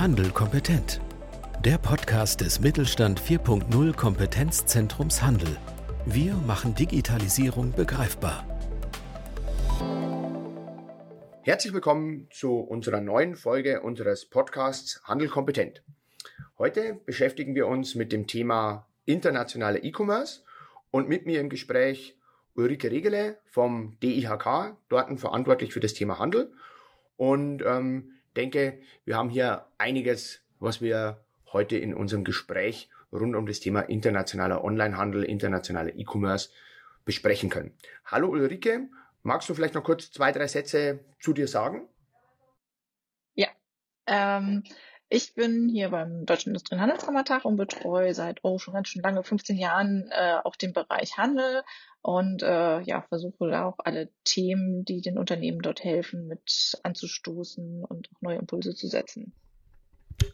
Handel kompetent. Der Podcast des Mittelstand 4.0 Kompetenzzentrums Handel. Wir machen Digitalisierung begreifbar. Herzlich willkommen zu unserer neuen Folge unseres Podcasts Handel kompetent. Heute beschäftigen wir uns mit dem Thema internationale E-Commerce und mit mir im Gespräch Ulrike Regele vom DIHK, dort verantwortlich für das Thema Handel. Und ähm, denke, wir haben hier einiges, was wir heute in unserem Gespräch rund um das Thema internationaler Onlinehandel, internationaler E-Commerce besprechen können. Hallo Ulrike, magst du vielleicht noch kurz zwei, drei Sätze zu dir sagen? Ja, ähm, ich bin hier beim Deutschen Industrie- und Handelskammertag und betreue seit oh, schon ganz schön lange, 15 Jahren, äh, auch den Bereich Handel und äh, ja, versuche da auch alle Themen, die den Unternehmen dort helfen, mit anzustoßen und auch neue Impulse zu setzen.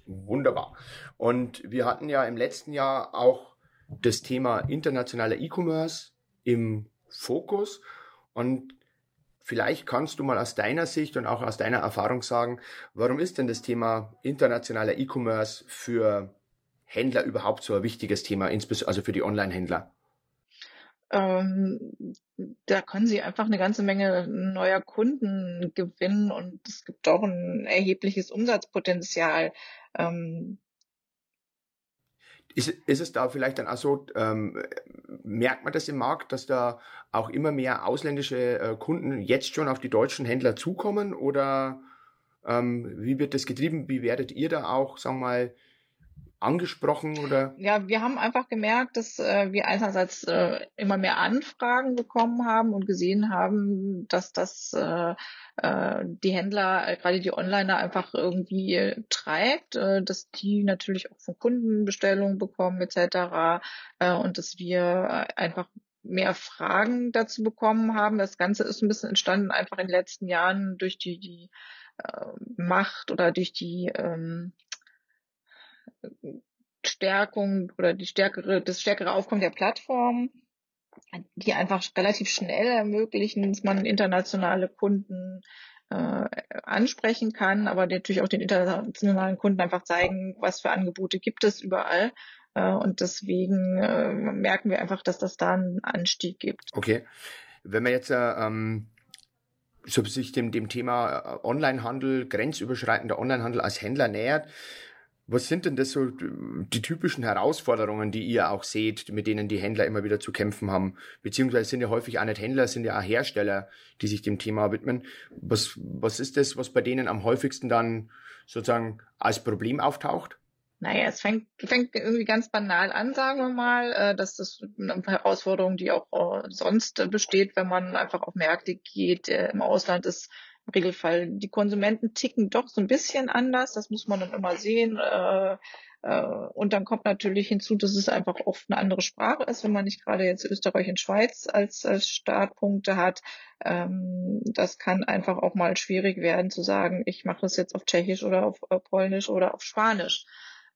Wunderbar. Und wir hatten ja im letzten Jahr auch das Thema internationaler E-Commerce im Fokus und Vielleicht kannst du mal aus deiner Sicht und auch aus deiner Erfahrung sagen, warum ist denn das Thema internationaler E-Commerce für Händler überhaupt so ein wichtiges Thema, also für die Online-Händler? Ähm, da können sie einfach eine ganze Menge neuer Kunden gewinnen und es gibt auch ein erhebliches Umsatzpotenzial. Ähm, ist, ist es da vielleicht dann auch so, ähm, merkt man das im Markt, dass da auch immer mehr ausländische äh, Kunden jetzt schon auf die deutschen Händler zukommen oder ähm, wie wird das getrieben? Wie werdet ihr da auch, sagen wir mal, angesprochen oder? Ja, wir haben einfach gemerkt, dass äh, wir einerseits äh, immer mehr Anfragen bekommen haben und gesehen haben, dass das äh, äh, die Händler, äh, gerade die Onliner einfach irgendwie äh, treibt, äh, dass die natürlich auch von Kunden Bestellungen bekommen etc. Äh, und dass wir äh, einfach mehr Fragen dazu bekommen haben. Das Ganze ist ein bisschen entstanden einfach in den letzten Jahren durch die, die äh, Macht oder durch die ähm, Stärkung oder die stärkere, das stärkere Aufkommen der Plattform, die einfach relativ schnell ermöglichen, dass man internationale Kunden äh, ansprechen kann, aber natürlich auch den internationalen Kunden einfach zeigen, was für Angebote gibt es überall. Äh, und deswegen äh, merken wir einfach, dass das da einen Anstieg gibt. Okay. Wenn man jetzt äh, ähm, so sich dem, dem Thema äh, Onlinehandel, grenzüberschreitender Onlinehandel als Händler nähert, was sind denn das so die typischen Herausforderungen, die ihr auch seht, mit denen die Händler immer wieder zu kämpfen haben? Beziehungsweise sind ja häufig auch nicht Händler, sind ja auch Hersteller, die sich dem Thema widmen. Was, was ist das, was bei denen am häufigsten dann sozusagen als Problem auftaucht? Naja, es fängt, fängt irgendwie ganz banal an, sagen wir mal. Äh, dass das eine Herausforderung, die auch äh, sonst besteht, wenn man einfach auf Märkte geht. Äh, Im Ausland ist Regelfall die Konsumenten ticken doch so ein bisschen anders, das muss man dann immer sehen. Äh, äh, und dann kommt natürlich hinzu, dass es einfach oft eine andere Sprache ist, wenn man nicht gerade jetzt Österreich und Schweiz als, Startpunkte hat. Ähm, das kann einfach auch mal schwierig werden zu sagen, ich mache das jetzt auf Tschechisch oder auf äh, Polnisch oder auf Spanisch.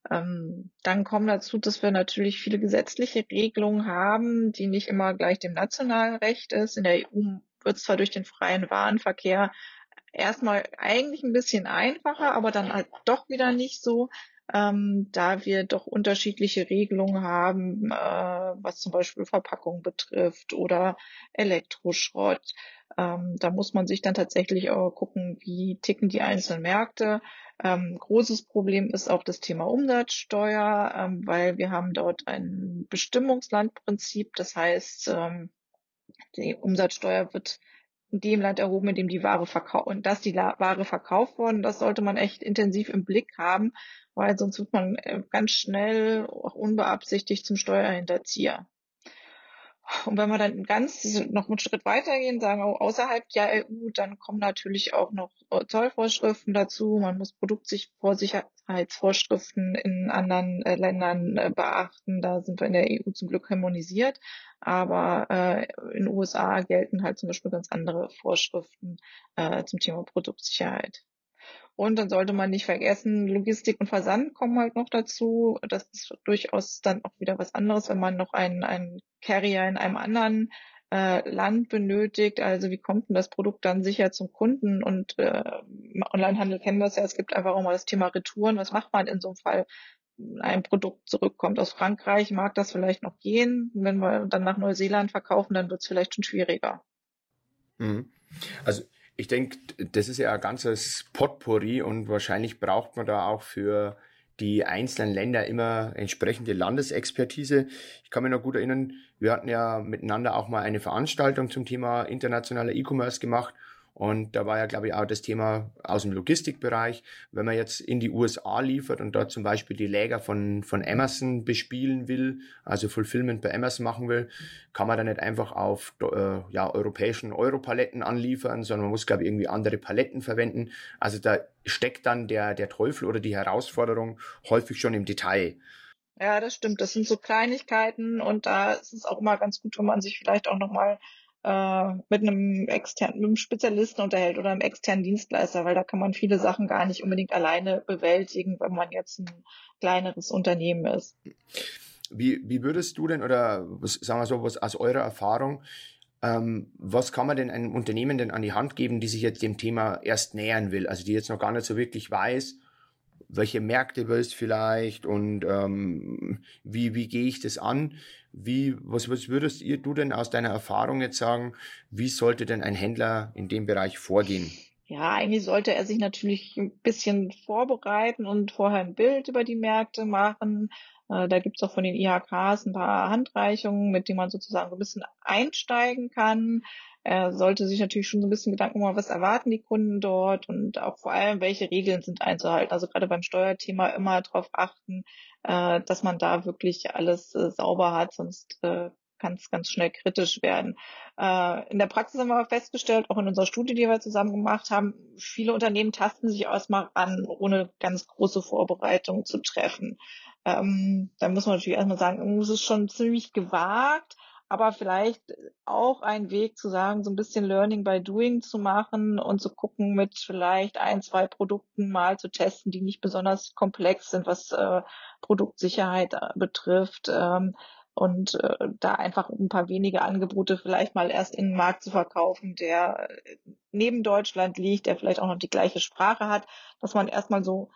Ähm, dann kommen dazu, dass wir natürlich viele gesetzliche Regelungen haben, die nicht immer gleich dem nationalen Recht ist. In der EU wird zwar durch den freien Warenverkehr erstmal eigentlich ein bisschen einfacher, aber dann halt doch wieder nicht so, ähm, da wir doch unterschiedliche Regelungen haben, äh, was zum Beispiel Verpackung betrifft oder Elektroschrott. Ähm, da muss man sich dann tatsächlich auch gucken, wie ticken die einzelnen Märkte. Ähm, großes Problem ist auch das Thema Umsatzsteuer, ähm, weil wir haben dort ein Bestimmungslandprinzip. Das heißt, ähm, die Umsatzsteuer wird dem Land erhoben, in dem die Ware verkauft und dass die Ware verkauft worden, das sollte man echt intensiv im Blick haben, weil sonst wird man äh, ganz schnell auch unbeabsichtigt zum Steuerhinterzieher. Und wenn wir dann ganz noch einen Schritt weitergehen, sagen auch außerhalb der EU, dann kommen natürlich auch noch äh, Zollvorschriften dazu. Man muss Produktsicherheitsvorschriften in anderen äh, Ländern äh, beachten. Da sind wir in der EU zum Glück harmonisiert. Aber äh, in den USA gelten halt zum Beispiel ganz andere Vorschriften äh, zum Thema Produktsicherheit. Und dann sollte man nicht vergessen, Logistik und Versand kommen halt noch dazu. Das ist durchaus dann auch wieder was anderes, wenn man noch einen, einen Carrier in einem anderen äh, Land benötigt. Also wie kommt denn das Produkt dann sicher zum Kunden? Und äh, Onlinehandel kennen wir es ja, es gibt einfach auch mal das Thema Retouren. Was macht man in so einem Fall? ein Produkt zurückkommt aus Frankreich, mag das vielleicht noch gehen. Wenn wir dann nach Neuseeland verkaufen, dann wird es vielleicht schon schwieriger. Mhm. Also ich denke, das ist ja ein ganzes Potpourri und wahrscheinlich braucht man da auch für die einzelnen Länder immer entsprechende Landesexpertise. Ich kann mich noch gut erinnern, wir hatten ja miteinander auch mal eine Veranstaltung zum Thema internationaler E-Commerce gemacht und da war ja, glaube ich, auch das Thema aus dem Logistikbereich. Wenn man jetzt in die USA liefert und dort zum Beispiel die Läger von, von Amazon bespielen will, also Fulfillment bei Amazon machen will, kann man da nicht einfach auf äh, ja, europäischen Europaletten anliefern, sondern man muss, glaube ich, irgendwie andere Paletten verwenden. Also da steckt dann der, der Teufel oder die Herausforderung häufig schon im Detail. Ja, das stimmt. Das sind so Kleinigkeiten und da ist es auch immer ganz gut, wenn man sich vielleicht auch nochmal äh, mit einem externen, mit einem Spezialisten unterhält oder einem externen Dienstleister, weil da kann man viele Sachen gar nicht unbedingt alleine bewältigen, wenn man jetzt ein kleineres Unternehmen ist. Wie, wie würdest du denn, oder was, sagen wir so, was aus eurer Erfahrung, ähm, was kann man denn einem Unternehmen denn an die Hand geben, die sich jetzt dem Thema erst nähern will, also die jetzt noch gar nicht so wirklich weiß, welche Märkte willst vielleicht und ähm, wie, wie gehe ich das an? Wie, was, was würdest ihr, du denn aus deiner Erfahrung jetzt sagen, wie sollte denn ein Händler in dem Bereich vorgehen? Ja, eigentlich sollte er sich natürlich ein bisschen vorbereiten und vorher ein Bild über die Märkte machen. Äh, da gibt's auch von den IHKs ein paar Handreichungen, mit denen man sozusagen so ein bisschen einsteigen kann. Er sollte sich natürlich schon so ein bisschen Gedanken machen, was erwarten die Kunden dort und auch vor allem, welche Regeln sind einzuhalten. Also gerade beim Steuerthema immer darauf achten, äh, dass man da wirklich alles äh, sauber hat, sonst äh, kann es ganz schnell kritisch werden. Äh, in der Praxis haben wir festgestellt, auch in unserer Studie, die wir zusammen gemacht haben, viele Unternehmen tasten sich erstmal an, ohne ganz große Vorbereitungen zu treffen. Ähm, da muss man natürlich erstmal sagen, es ist schon ziemlich gewagt, aber vielleicht auch ein Weg zu sagen, so ein bisschen Learning by Doing zu machen und zu gucken, mit vielleicht ein, zwei Produkten mal zu testen, die nicht besonders komplex sind, was äh, Produktsicherheit äh, betrifft. Ähm, und äh, da einfach ein paar wenige Angebote vielleicht mal erst in den Markt zu verkaufen, der äh, neben Deutschland liegt, der vielleicht auch noch die gleiche Sprache hat, dass man erstmal so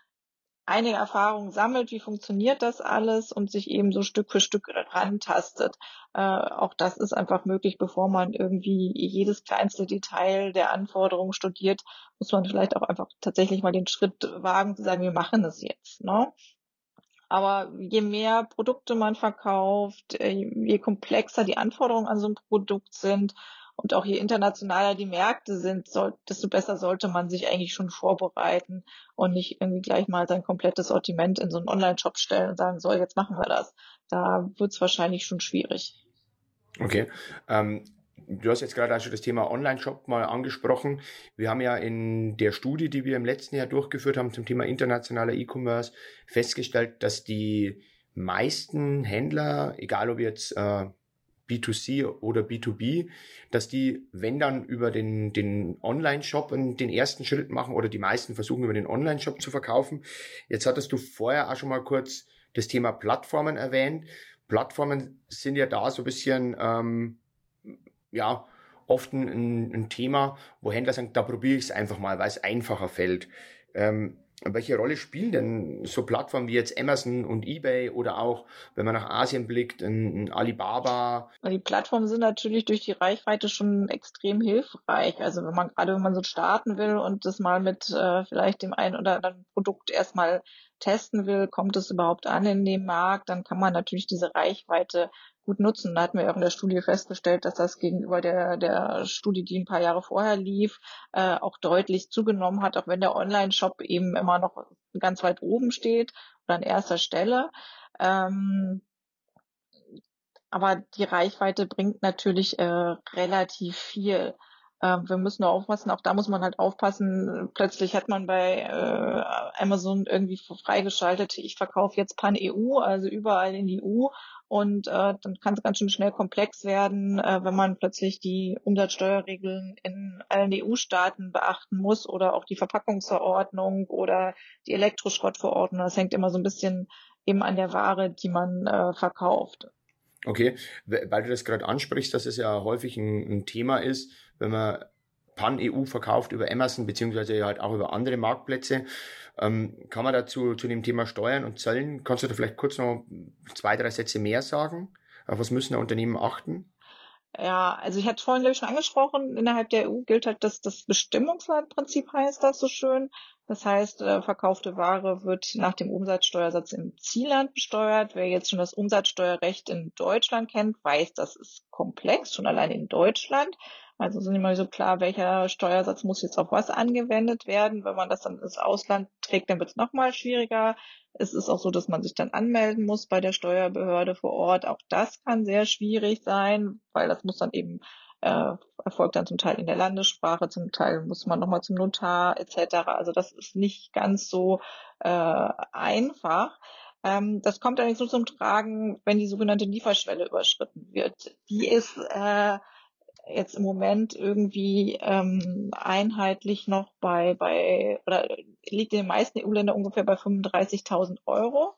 einige Erfahrungen sammelt, wie funktioniert das alles und sich eben so Stück für Stück rantastet. Äh, auch das ist einfach möglich, bevor man irgendwie jedes kleinste Detail der Anforderungen studiert, muss man vielleicht auch einfach tatsächlich mal den Schritt wagen zu sagen, wir machen es jetzt. Ne? Aber je mehr Produkte man verkauft, äh, je komplexer die Anforderungen an so ein Produkt sind, und auch je internationaler die Märkte sind, soll, desto besser sollte man sich eigentlich schon vorbereiten und nicht irgendwie gleich mal sein komplettes Sortiment in so einen Online-Shop stellen und sagen, so, jetzt machen wir das. Da wird es wahrscheinlich schon schwierig. Okay. Ähm, du hast jetzt gerade also das Thema Online-Shop mal angesprochen. Wir haben ja in der Studie, die wir im letzten Jahr durchgeführt haben zum Thema internationaler E-Commerce, festgestellt, dass die meisten Händler, egal ob jetzt äh, B2C oder B2B, dass die, wenn dann über den, den Online-Shop den ersten Schritt machen oder die meisten versuchen über den Online-Shop zu verkaufen. Jetzt hattest du vorher auch schon mal kurz das Thema Plattformen erwähnt. Plattformen sind ja da so ein bisschen, ähm, ja, oft ein, ein Thema, wo Händler sagen, da probiere ich es einfach mal, weil es einfacher fällt. Ähm, welche Rolle spielen denn so Plattformen wie jetzt Amazon und eBay oder auch, wenn man nach Asien blickt, ein, Alibaba? Die Plattformen sind natürlich durch die Reichweite schon extrem hilfreich. Also wenn man gerade wenn man so starten will und das mal mit äh, vielleicht dem einen oder anderen Produkt erstmal testen will, kommt es überhaupt an in dem Markt, dann kann man natürlich diese Reichweite gut nutzen. Da hatten wir auch in der Studie festgestellt, dass das gegenüber der, der Studie, die ein paar Jahre vorher lief, äh, auch deutlich zugenommen hat, auch wenn der Online-Shop eben immer noch ganz weit oben steht oder an erster Stelle. Ähm, aber die Reichweite bringt natürlich äh, relativ viel. Äh, wir müssen nur aufpassen, auch da muss man halt aufpassen. Plötzlich hat man bei äh, Amazon irgendwie freigeschaltet, ich verkaufe jetzt Pan-EU, also überall in die EU und äh, dann kann es ganz schön schnell komplex werden, äh, wenn man plötzlich die Umsatzsteuerregeln in allen EU-Staaten beachten muss oder auch die Verpackungsverordnung oder die Elektroschrottverordnung. Das hängt immer so ein bisschen eben an der Ware, die man äh, verkauft. Okay, weil du das gerade ansprichst, dass es ja häufig ein, ein Thema ist, wenn man Pan-EU verkauft über Amazon beziehungsweise halt auch über andere Marktplätze. Ähm, kann man dazu zu dem Thema Steuern und Zöllen, kannst du da vielleicht kurz noch zwei, drei Sätze mehr sagen? Auf was müssen da Unternehmen achten? Ja, also ich hatte vorhin glaube ich, schon angesprochen, innerhalb der EU gilt halt das, das Bestimmungslandprinzip heißt das so schön. Das heißt, äh, verkaufte Ware wird nach dem Umsatzsteuersatz im Zielland besteuert. Wer jetzt schon das Umsatzsteuerrecht in Deutschland kennt, weiß, das ist komplex, schon allein in Deutschland. Also sind immer so klar, welcher Steuersatz muss jetzt auf was angewendet werden. Wenn man das dann ins Ausland trägt, dann wird es nochmal schwieriger. Es ist auch so, dass man sich dann anmelden muss bei der Steuerbehörde vor Ort. Auch das kann sehr schwierig sein, weil das muss dann eben äh, erfolgt dann zum Teil in der Landessprache, zum Teil muss man nochmal zum Notar etc. Also das ist nicht ganz so äh, einfach. Ähm, das kommt allerdings nur zum Tragen, wenn die sogenannte Lieferschwelle überschritten wird. Die ist äh, jetzt im Moment irgendwie ähm, einheitlich noch bei, bei oder liegt in den meisten EU-Ländern ungefähr bei 35.000 Euro.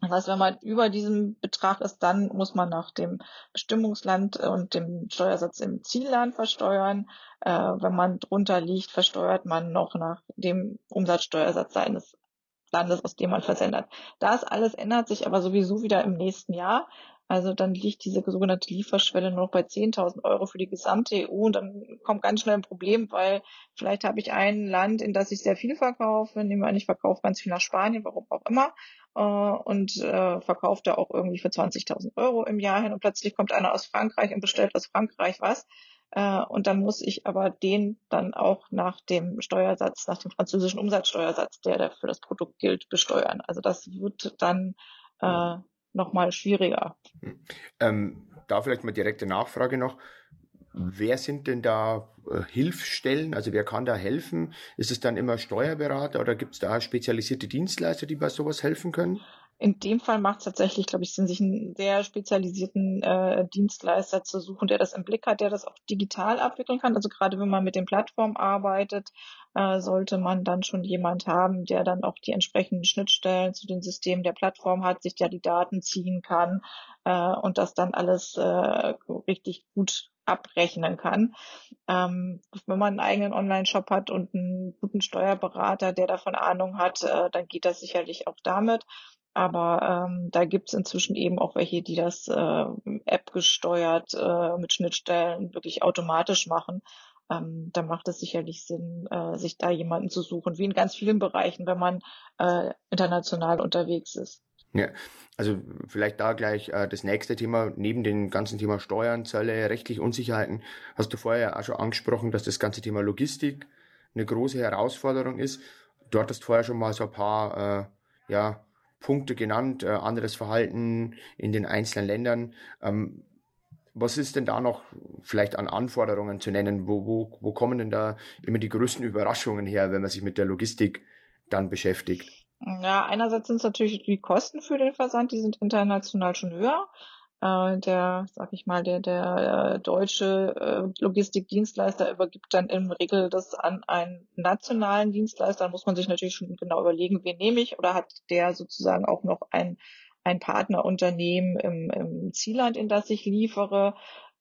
Das heißt, wenn man über diesem Betrag ist, dann muss man nach dem Bestimmungsland und dem Steuersatz im Zielland versteuern. Äh, wenn man drunter liegt, versteuert man noch nach dem Umsatzsteuersatz seines Landes, aus dem man versendet. Das alles ändert sich aber sowieso wieder im nächsten Jahr. Also dann liegt diese sogenannte Lieferschwelle nur noch bei 10.000 Euro für die gesamte EU und dann kommt ganz schnell ein Problem, weil vielleicht habe ich ein Land, in das ich sehr viel verkaufe, nehmen wir an, ich verkaufe ganz viel nach Spanien, warum auch immer, äh, und äh, verkaufe da auch irgendwie für 20.000 Euro im Jahr hin und plötzlich kommt einer aus Frankreich und bestellt aus Frankreich was. Äh, und dann muss ich aber den dann auch nach dem Steuersatz, nach dem französischen Umsatzsteuersatz, der, der für das Produkt gilt, besteuern. Also das wird dann äh, nochmal schwieriger. Hm. Ähm, da vielleicht mal direkte Nachfrage noch. Wer sind denn da äh, Hilfsstellen? Also wer kann da helfen? Ist es dann immer Steuerberater oder gibt es da spezialisierte Dienstleister, die bei sowas helfen können? In dem Fall macht es tatsächlich, glaube ich, Sinn, sich einen sehr spezialisierten äh, Dienstleister zu suchen, der das im Blick hat, der das auch digital abwickeln kann. Also gerade wenn man mit den Plattformen arbeitet, äh, sollte man dann schon jemand haben, der dann auch die entsprechenden Schnittstellen zu den Systemen der Plattform hat, sich da die Daten ziehen kann äh, und das dann alles äh, richtig gut abrechnen kann. Ähm, wenn man einen eigenen Online-Shop hat und einen guten Steuerberater, der davon Ahnung hat, äh, dann geht das sicherlich auch damit. Aber ähm, da gibt's inzwischen eben auch welche, die das äh, App gesteuert äh, mit Schnittstellen wirklich automatisch machen. Ähm, da macht es sicherlich Sinn, äh, sich da jemanden zu suchen, wie in ganz vielen Bereichen, wenn man äh, international unterwegs ist. Ja, also vielleicht da gleich äh, das nächste Thema, neben dem ganzen Thema Steuern, Zölle, rechtliche Unsicherheiten, hast du vorher auch schon angesprochen, dass das ganze Thema Logistik eine große Herausforderung ist. Du hattest vorher schon mal so ein paar äh, ja, Punkte genannt, äh, anderes Verhalten in den einzelnen Ländern. Ähm, was ist denn da noch vielleicht an Anforderungen zu nennen? Wo, wo, wo kommen denn da immer die größten Überraschungen her, wenn man sich mit der Logistik dann beschäftigt? Ja, einerseits sind es natürlich die Kosten für den Versand, die sind international schon höher. Äh, der, sag ich mal, der, der äh, deutsche äh, Logistikdienstleister übergibt dann im Regel das an einen nationalen Dienstleister. Da muss man sich natürlich schon genau überlegen, wen nehme ich oder hat der sozusagen auch noch ein, ein Partnerunternehmen im, im Zielland, in das ich liefere.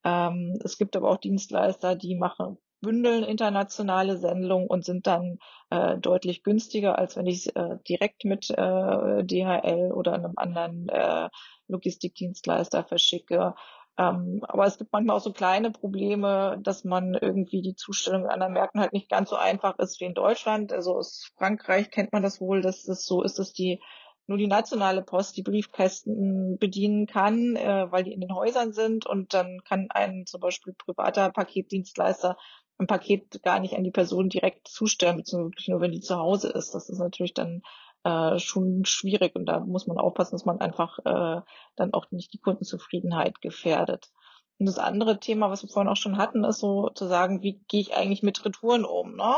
Ähm, es gibt aber auch Dienstleister, die machen bündeln internationale Sendungen und sind dann äh, deutlich günstiger, als wenn ich äh, direkt mit äh, DHL oder einem anderen äh, Logistikdienstleister verschicke. Ähm, aber es gibt manchmal auch so kleine Probleme, dass man irgendwie die Zustellung in anderen Märkten halt nicht ganz so einfach ist wie in Deutschland. Also aus Frankreich kennt man das wohl, dass es so ist, dass die nur die nationale Post die Briefkästen bedienen kann, äh, weil die in den Häusern sind und dann kann ein zum Beispiel privater Paketdienstleister ein Paket gar nicht an die Person direkt zustellen, beziehungsweise nur wenn die zu Hause ist. Das ist natürlich dann äh, schon schwierig und da muss man aufpassen, dass man einfach äh, dann auch nicht die Kundenzufriedenheit gefährdet. Und das andere Thema, was wir vorhin auch schon hatten, ist so zu sagen, wie gehe ich eigentlich mit Retouren um? Ne?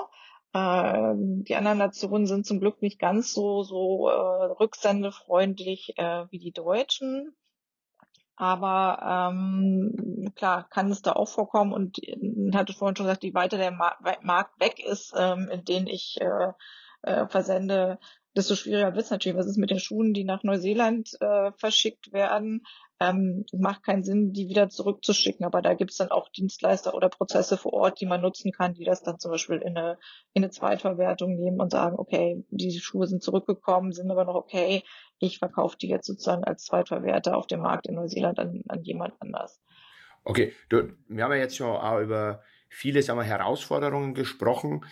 Äh, die anderen Nationen sind zum Glück nicht ganz so so äh, rücksendefreundlich äh, wie die Deutschen. Aber ähm, klar, kann es da auch vorkommen und ich äh, hatte vorhin schon gesagt, je weiter der Markt weg ist, ähm, in den ich äh, äh, versende, desto schwieriger wird es natürlich. Was ist mit den Schuhen, die nach Neuseeland äh, verschickt werden? Ähm, macht keinen Sinn, die wieder zurückzuschicken. Aber da gibt es dann auch Dienstleister oder Prozesse vor Ort, die man nutzen kann, die das dann zum Beispiel in eine, in eine Zweitverwertung nehmen und sagen, okay, die Schuhe sind zurückgekommen, sind aber noch okay, ich verkaufe die jetzt sozusagen als Zweitverwerter auf dem Markt in Neuseeland an, an jemand anders. Okay, du, wir haben ja jetzt schon auch über viele sagen wir, Herausforderungen gesprochen.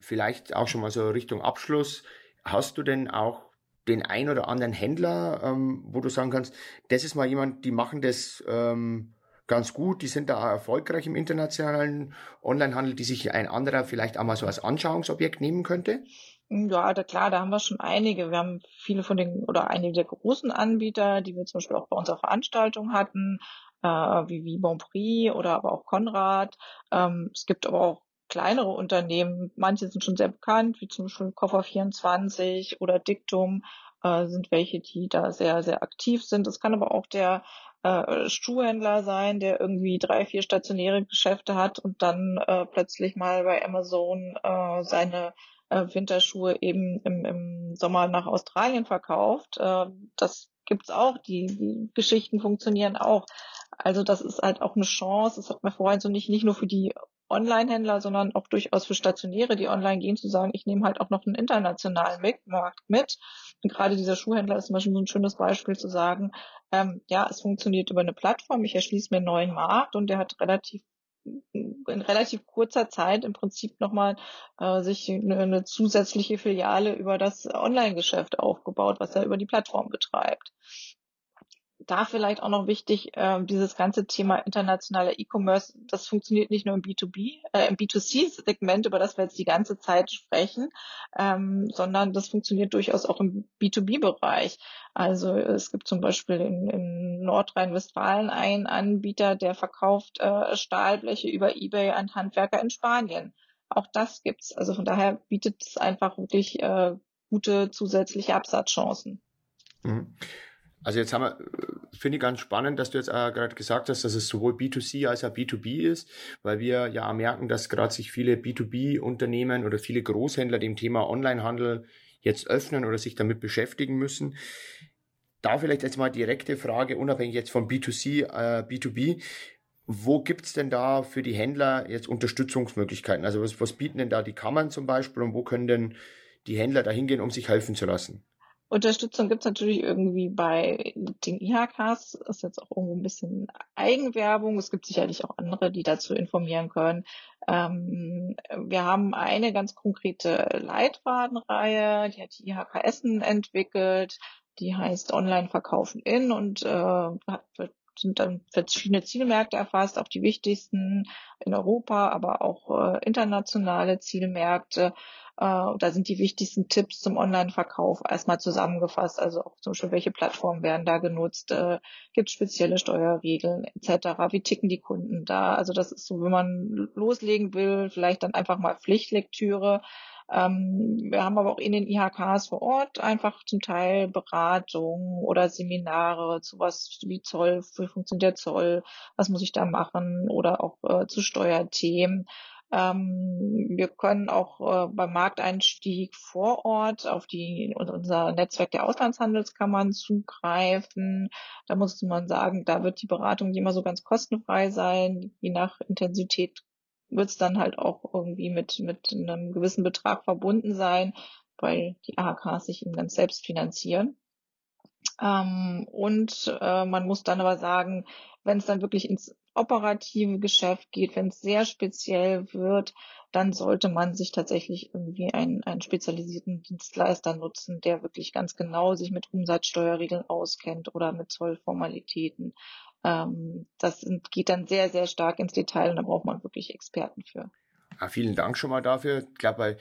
Vielleicht auch schon mal so Richtung Abschluss. Hast du denn auch den ein oder anderen Händler, ähm, wo du sagen kannst, das ist mal jemand, die machen das ähm, ganz gut, die sind da erfolgreich im internationalen Onlinehandel, die sich ein anderer vielleicht auch mal so als Anschauungsobjekt nehmen könnte? Ja, da, klar, da haben wir schon einige. Wir haben viele von den oder einige der großen Anbieter, die wir zum Beispiel auch bei unserer Veranstaltung hatten, äh, wie, wie Bonprix oder aber auch Konrad. Ähm, es gibt aber auch kleinere Unternehmen, manche sind schon sehr bekannt, wie zum Beispiel Koffer24 oder Diktum, äh, sind welche, die da sehr, sehr aktiv sind. Es kann aber auch der äh, Schuhhändler sein, der irgendwie drei, vier stationäre Geschäfte hat und dann äh, plötzlich mal bei Amazon äh, seine äh, Winterschuhe eben im, im Sommer nach Australien verkauft. Äh, das gibt's auch, die, die Geschichten funktionieren auch. Also das ist halt auch eine Chance, das hat man vorhin so nicht, nicht nur für die Online-Händler, sondern auch durchaus für Stationäre, die online gehen, zu sagen, ich nehme halt auch noch einen internationalen Markt mit. Und gerade dieser Schuhhändler ist zum Beispiel so ein schönes Beispiel zu sagen, ähm, ja, es funktioniert über eine Plattform, ich erschließe mir einen neuen Markt und der hat relativ in relativ kurzer Zeit im Prinzip nochmal äh, sich eine, eine zusätzliche Filiale über das Online-Geschäft aufgebaut, was er über die Plattform betreibt da vielleicht auch noch wichtig, äh, dieses ganze Thema internationaler E-Commerce, das funktioniert nicht nur im B2B, äh, im B2C-Segment, über das wir jetzt die ganze Zeit sprechen, ähm, sondern das funktioniert durchaus auch im B2B-Bereich. Also es gibt zum Beispiel in, in Nordrhein-Westfalen einen Anbieter, der verkauft äh, Stahlbleche über Ebay an Handwerker in Spanien. Auch das gibt's. Also von daher bietet es einfach wirklich äh, gute zusätzliche Absatzchancen. Mhm. Also jetzt haben wir, äh, finde ich ganz spannend, dass du jetzt äh, gerade gesagt hast, dass es sowohl B2C als auch B2B ist, weil wir ja merken, dass gerade sich viele B2B-Unternehmen oder viele Großhändler dem Thema Onlinehandel jetzt öffnen oder sich damit beschäftigen müssen. Da vielleicht jetzt mal direkte Frage, unabhängig jetzt von B2C, äh, B2B. Wo gibt's denn da für die Händler jetzt Unterstützungsmöglichkeiten? Also was, was bieten denn da die Kammern zum Beispiel und wo können denn die Händler da hingehen, um sich helfen zu lassen? Unterstützung gibt's natürlich irgendwie bei den IHKs. Das ist jetzt auch irgendwo ein bisschen Eigenwerbung. Es gibt sicherlich auch andere, die dazu informieren können. Ähm, wir haben eine ganz konkrete Leitfadenreihe, die hat die IHK Essen entwickelt. Die heißt Online verkaufen in und äh, wird sind dann verschiedene Zielmärkte erfasst, auch die wichtigsten in Europa, aber auch äh, internationale Zielmärkte. Äh, da sind die wichtigsten Tipps zum Online-Verkauf erstmal zusammengefasst. Also auch zum Beispiel, welche Plattformen werden da genutzt, äh, gibt spezielle Steuerregeln etc. Wie ticken die Kunden da? Also das ist so, wenn man loslegen will, vielleicht dann einfach mal Pflichtlektüre. Ähm, wir haben aber auch in den IHKs vor Ort einfach zum Teil Beratung oder Seminare zu was wie Zoll, wie funktioniert der Zoll, was muss ich da machen oder auch äh, zu Steuerthemen. Ähm, wir können auch äh, beim Markteinstieg vor Ort auf die unser Netzwerk der Auslandshandelskammern zugreifen. Da muss man sagen, da wird die Beratung immer so ganz kostenfrei sein. Je nach Intensität wird es dann halt auch irgendwie mit, mit einem gewissen Betrag verbunden sein, weil die AHKs sich eben ganz selbst finanzieren. Ähm, und äh, man muss dann aber sagen, wenn es dann wirklich ins operative Geschäft geht, wenn es sehr speziell wird, dann sollte man sich tatsächlich irgendwie einen, einen spezialisierten Dienstleister nutzen, der wirklich ganz genau sich mit Umsatzsteuerregeln auskennt oder mit Zollformalitäten. Ähm, das sind, geht dann sehr, sehr stark ins Detail und da braucht man wirklich Experten für. Ja, vielen Dank schon mal dafür. Ich glaube,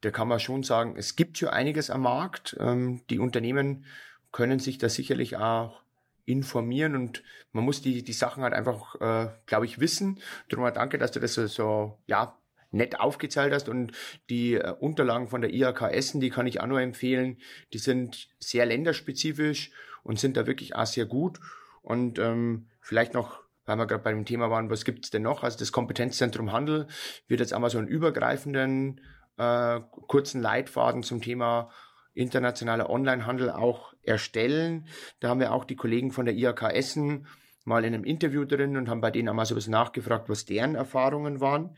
da kann man schon sagen, es gibt schon einiges am Markt. Ähm, die Unternehmen können sich da sicherlich auch informieren und man muss die, die Sachen halt einfach, äh, glaube ich, wissen. Darum mal danke, dass du das so, so ja, nett aufgezählt hast und die äh, Unterlagen von der IHK Essen, die kann ich auch nur empfehlen. Die sind sehr länderspezifisch und sind da wirklich auch sehr gut. Und ähm, vielleicht noch, weil wir gerade bei dem Thema waren, was gibt's denn noch? Also das Kompetenzzentrum Handel wird jetzt einmal so einen übergreifenden äh, kurzen Leitfaden zum Thema internationaler Onlinehandel auch erstellen. Da haben wir auch die Kollegen von der IHK Essen mal in einem Interview drin und haben bei denen einmal so ein bisschen nachgefragt, was deren Erfahrungen waren.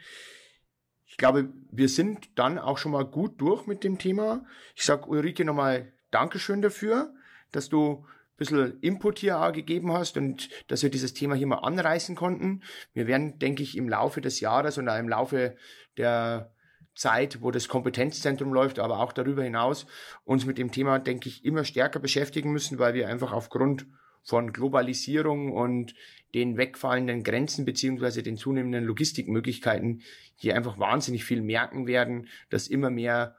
Ich glaube, wir sind dann auch schon mal gut durch mit dem Thema. Ich sage Ulrike nochmal Dankeschön dafür, dass du ein bisschen Input hier auch gegeben hast und dass wir dieses Thema hier mal anreißen konnten. Wir werden, denke ich, im Laufe des Jahres und auch im Laufe der Zeit, wo das Kompetenzzentrum läuft, aber auch darüber hinaus uns mit dem Thema, denke ich, immer stärker beschäftigen müssen, weil wir einfach aufgrund von Globalisierung und den wegfallenden Grenzen beziehungsweise den zunehmenden Logistikmöglichkeiten hier einfach wahnsinnig viel merken werden, dass immer mehr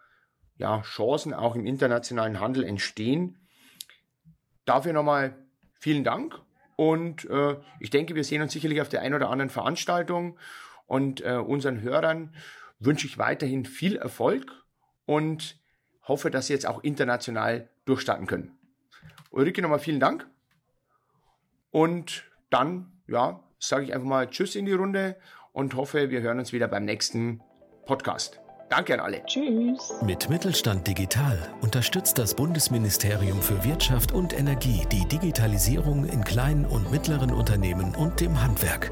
ja, Chancen auch im internationalen Handel entstehen. Dafür nochmal vielen Dank und äh, ich denke, wir sehen uns sicherlich auf der einen oder anderen Veranstaltung und äh, unseren Hörern wünsche ich weiterhin viel Erfolg und hoffe, dass Sie jetzt auch international durchstarten können. Ulrike, nochmal vielen Dank. Und dann, ja, sage ich einfach mal Tschüss in die Runde und hoffe, wir hören uns wieder beim nächsten Podcast. Danke an alle. Tschüss. Mit Mittelstand Digital unterstützt das Bundesministerium für Wirtschaft und Energie die Digitalisierung in kleinen und mittleren Unternehmen und dem Handwerk.